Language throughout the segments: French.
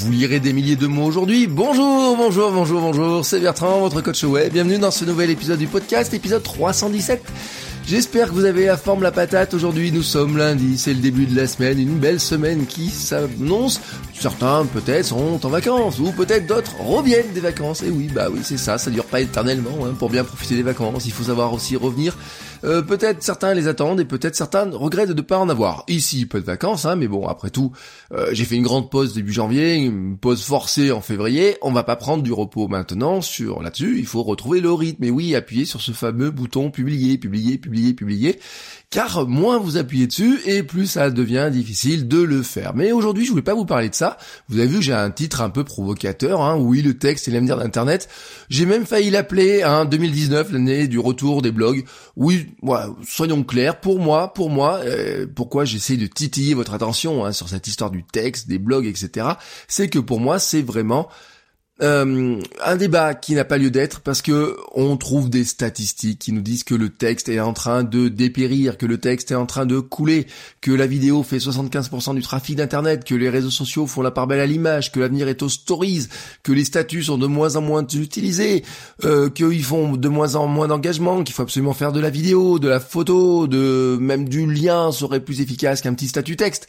Vous lirez des milliers de mots aujourd'hui. Bonjour, bonjour, bonjour, bonjour. C'est Bertrand, votre coach web. Bienvenue dans ce nouvel épisode du podcast, épisode 317. J'espère que vous avez la forme la patate. Aujourd'hui, nous sommes lundi, c'est le début de la semaine, une belle semaine qui s'annonce. Certains, peut-être, sont en vacances, ou peut-être d'autres reviennent des vacances. Et oui, bah oui, c'est ça, ça dure pas éternellement. Hein. Pour bien profiter des vacances, il faut savoir aussi revenir euh, peut-être certains les attendent et peut-être certains regrettent de ne pas en avoir. Ici, peu de vacances, hein, mais bon, après tout, euh, j'ai fait une grande pause début janvier, une pause forcée en février. On va pas prendre du repos maintenant sur là-dessus. Il faut retrouver le rythme. Et oui, appuyer sur ce fameux bouton publier, publier, publier, publier car moins vous appuyez dessus et plus ça devient difficile de le faire. Mais aujourd'hui, je voulais pas vous parler de ça. Vous avez vu j'ai un titre un peu provocateur, hein. oui, le texte et l'avenir d'Internet. J'ai même failli l'appeler hein, 2019, l'année du retour des blogs. Oui, soyons clairs, pour moi, pour moi, euh, pourquoi j'essaie de titiller votre attention hein, sur cette histoire du texte, des blogs, etc., c'est que pour moi, c'est vraiment euh, un débat qui n'a pas lieu d'être parce que on trouve des statistiques qui nous disent que le texte est en train de dépérir, que le texte est en train de couler, que la vidéo fait 75% du trafic d'internet, que les réseaux sociaux font la part belle à l'image, que l'avenir est aux stories, que les statuts sont de moins en moins utilisés, euh, qu'ils font de moins en moins d'engagement, qu'il faut absolument faire de la vidéo, de la photo, de même du lien serait plus efficace qu'un petit statut texte.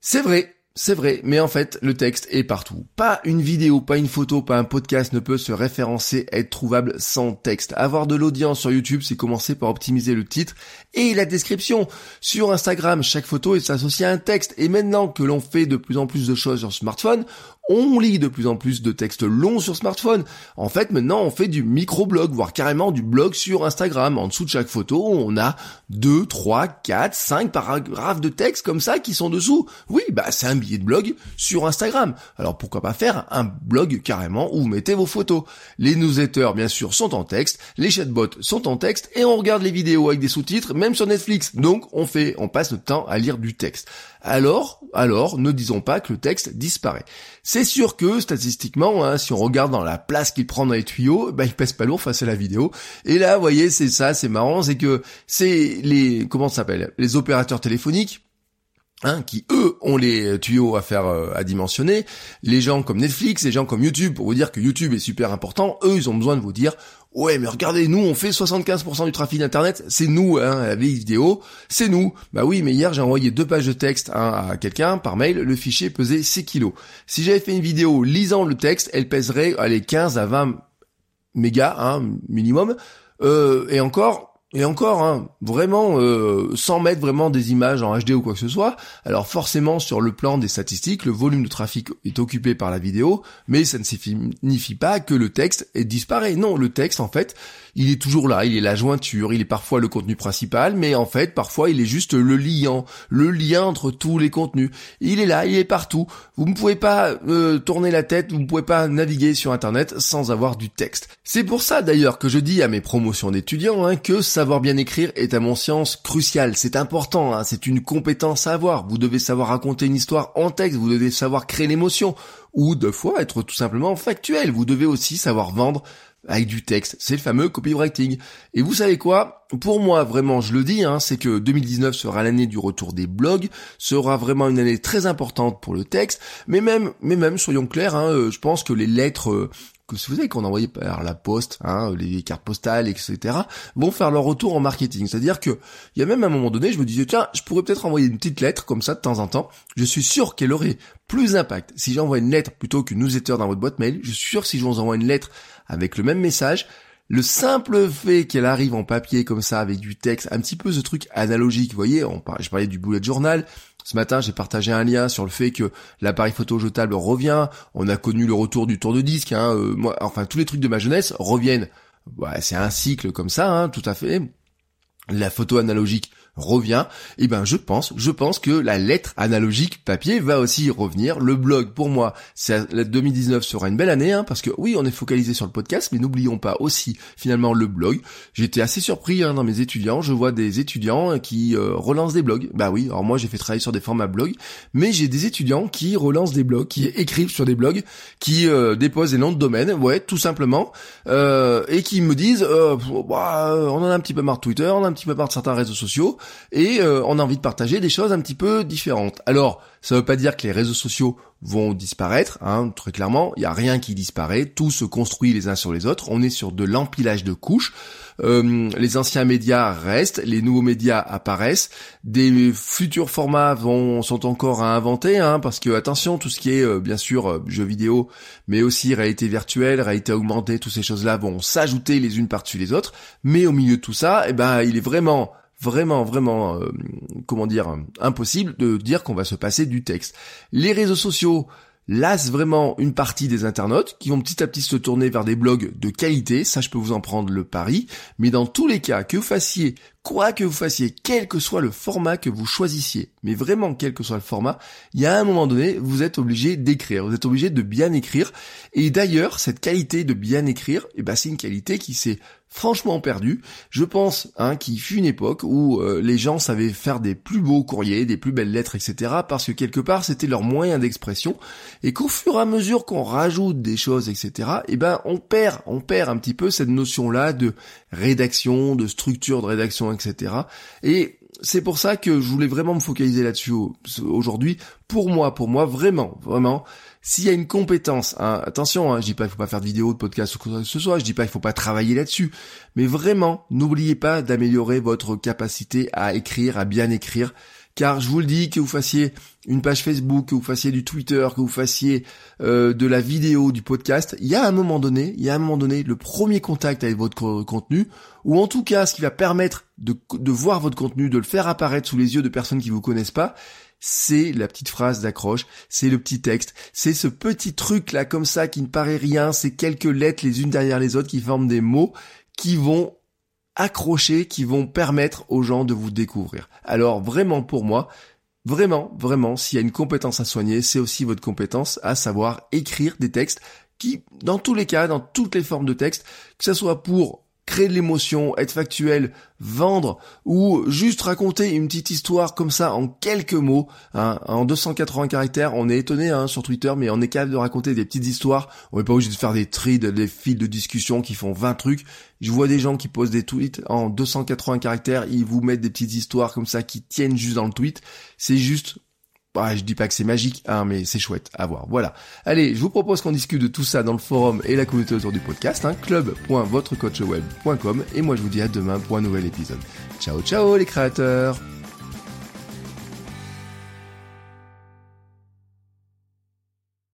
C'est vrai, c'est vrai, mais en fait, le texte est partout. Pas une vidéo, pas une photo, pas un podcast ne peut se référencer, être trouvable sans texte. Avoir de l'audience sur YouTube, c'est commencer par optimiser le titre et la description. Sur Instagram, chaque photo est associée à un texte. Et maintenant que l'on fait de plus en plus de choses sur smartphone, on lit de plus en plus de textes longs sur smartphone. En fait, maintenant, on fait du micro-blog, voire carrément du blog sur Instagram. En dessous de chaque photo, on a 2, 3, 4, 5 paragraphes de texte comme ça qui sont dessous. Oui, bah c'est un billet de blog sur Instagram. Alors pourquoi pas faire un blog carrément où vous mettez vos photos? Les newsletters, bien sûr, sont en texte, les chatbots sont en texte, et on regarde les vidéos avec des sous-titres, même sur Netflix. Donc on fait, on passe le temps à lire du texte alors, alors, ne disons pas que le texte disparaît. Sûr que, statistiquement, hein, si on regarde dans la place qu'il prend dans les tuyaux, bah, il pèse pas lourd face à la vidéo. Et là, vous voyez, c'est ça, c'est marrant, c'est que c'est les, comment ça s'appelle, les opérateurs téléphoniques, Hein, qui eux ont les tuyaux à faire euh, à dimensionner, les gens comme Netflix, les gens comme YouTube, pour vous dire que YouTube est super important, eux ils ont besoin de vous dire Ouais, mais regardez, nous, on fait 75% du trafic d'internet, c'est nous, hein, la vidéo, c'est nous. Bah oui, mais hier, j'ai envoyé deux pages de texte hein, à quelqu'un par mail, le fichier pesait 6 kilos. Si j'avais fait une vidéo lisant le texte, elle pèserait, allez, 15 à 20 mégas, hein, minimum. Euh, et encore, et encore, hein, vraiment, euh, sans mettre vraiment des images en HD ou quoi que ce soit, alors forcément sur le plan des statistiques, le volume de trafic est occupé par la vidéo, mais ça ne signifie pas que le texte est disparu. Non, le texte en fait, il est toujours là, il est la jointure, il est parfois le contenu principal, mais en fait, parfois, il est juste le liant, le lien entre tous les contenus. Il est là, il est partout. Vous ne pouvez pas euh, tourner la tête, vous ne pouvez pas naviguer sur Internet sans avoir du texte. C'est pour ça d'ailleurs que je dis à mes promotions d'étudiants hein, que savoir bien écrire est à mon sens crucial. C'est important, hein, c'est une compétence à avoir. Vous devez savoir raconter une histoire en texte, vous devez savoir créer l'émotion ou de fois être tout simplement factuel. Vous devez aussi savoir vendre avec du texte. C'est le fameux copywriting. Et vous savez quoi? Pour moi, vraiment, je le dis, hein, c'est que 2019 sera l'année du retour des blogs, sera vraiment une année très importante pour le texte. Mais même, mais même, soyons clairs, hein, euh, je pense que les lettres euh, que vous savez qu'on envoyait par la poste, hein, les cartes postales, etc., vont faire leur retour en marketing. C'est-à-dire que il y a même un moment donné, je me disais tiens, je pourrais peut-être envoyer une petite lettre comme ça de temps en temps. Je suis sûr qu'elle aurait plus d'impact si j'envoie une lettre plutôt qu'une newsletter dans votre boîte mail. Je suis sûr que si je vous envoie une lettre avec le même message, le simple fait qu'elle arrive en papier comme ça avec du texte, un petit peu ce truc analogique, vous voyez, je parlais du bullet journal. Ce matin, j'ai partagé un lien sur le fait que l'appareil photo jetable revient. On a connu le retour du tour de disque. Hein, euh, moi, enfin, tous les trucs de ma jeunesse reviennent. Ouais, c'est un cycle comme ça, hein, tout à fait. La photo analogique revient, eh ben je pense, je pense que la lettre analogique papier va aussi revenir. Le blog, pour moi, c'est 2019 sera une belle année, hein, parce que oui, on est focalisé sur le podcast, mais n'oublions pas aussi finalement le blog. J'étais assez surpris hein, dans mes étudiants, je vois des étudiants qui euh, relancent des blogs. Bah oui, alors moi j'ai fait travailler sur des formats blog, mais j'ai des étudiants qui relancent des blogs, qui écrivent sur des blogs, qui euh, déposent des noms de domaine, ouais, tout simplement, euh, et qui me disent, bah, on en a un petit peu marre de Twitter, on a un petit peu marre de certains réseaux sociaux. Et euh, on a envie de partager des choses un petit peu différentes. Alors, ça veut pas dire que les réseaux sociaux vont disparaître, hein, très clairement, il n'y a rien qui disparaît, tout se construit les uns sur les autres, on est sur de l'empilage de couches, euh, les anciens médias restent, les nouveaux médias apparaissent, des futurs formats vont sont encore à inventer, hein, parce que attention, tout ce qui est euh, bien sûr euh, jeux vidéo, mais aussi réalité virtuelle, réalité augmentée, toutes ces choses-là vont s'ajouter les unes par-dessus les autres, mais au milieu de tout ça, eh ben, il est vraiment vraiment, vraiment, euh, comment dire, impossible de dire qu'on va se passer du texte. Les réseaux sociaux lassent vraiment une partie des internautes qui vont petit à petit se tourner vers des blogs de qualité, ça je peux vous en prendre le pari, mais dans tous les cas, que vous fassiez quoi que vous fassiez, quel que soit le format que vous choisissiez, mais vraiment quel que soit le format, il y a un moment donné, vous êtes obligé d'écrire, vous êtes obligé de bien écrire. Et d'ailleurs, cette qualité de bien écrire, eh ben, c'est une qualité qui s'est franchement perdue. Je pense hein, qu'il fut une époque où euh, les gens savaient faire des plus beaux courriers, des plus belles lettres, etc. Parce que quelque part, c'était leur moyen d'expression. Et qu'au fur et à mesure qu'on rajoute des choses, etc. Eh ben, on perd, on perd un petit peu cette notion-là de rédaction, de structure de rédaction, etc. Et c'est pour ça que je voulais vraiment me focaliser là-dessus aujourd'hui. Pour moi, pour moi, vraiment, vraiment, s'il y a une compétence, hein, attention, hein, je dis pas qu'il faut pas faire de vidéo, de podcast ou quoi que ce soit, je dis pas qu'il faut pas travailler là-dessus, mais vraiment, n'oubliez pas d'améliorer votre capacité à écrire, à bien écrire, car je vous le dis, que vous fassiez une page Facebook, que vous fassiez du Twitter, que vous fassiez euh, de la vidéo, du podcast, il y a un moment donné, il y a un moment donné, le premier contact avec votre contenu, ou en tout cas ce qui va permettre de, de voir votre contenu, de le faire apparaître sous les yeux de personnes qui vous connaissent pas, c'est la petite phrase d'accroche, c'est le petit texte, c'est ce petit truc là comme ça qui ne paraît rien, c'est quelques lettres les unes derrière les autres qui forment des mots qui vont accrochés qui vont permettre aux gens de vous découvrir. Alors vraiment pour moi, vraiment, vraiment, s'il y a une compétence à soigner, c'est aussi votre compétence à savoir écrire des textes qui, dans tous les cas, dans toutes les formes de texte, que ce soit pour créer de l'émotion, être factuel, vendre ou juste raconter une petite histoire comme ça en quelques mots, hein, en 280 caractères, on est étonné hein, sur Twitter, mais on est capable de raconter des petites histoires. On n'est pas obligé de faire des tris, des fils de discussion qui font 20 trucs. Je vois des gens qui posent des tweets en 280 caractères, ils vous mettent des petites histoires comme ça qui tiennent juste dans le tweet. C'est juste bah, je dis pas que c'est magique, hein, mais c'est chouette à voir. Voilà. Allez, je vous propose qu'on discute de tout ça dans le forum et la communauté autour du podcast, hein, club.votrecoachweb.com et moi je vous dis à demain pour un nouvel épisode. Ciao ciao les créateurs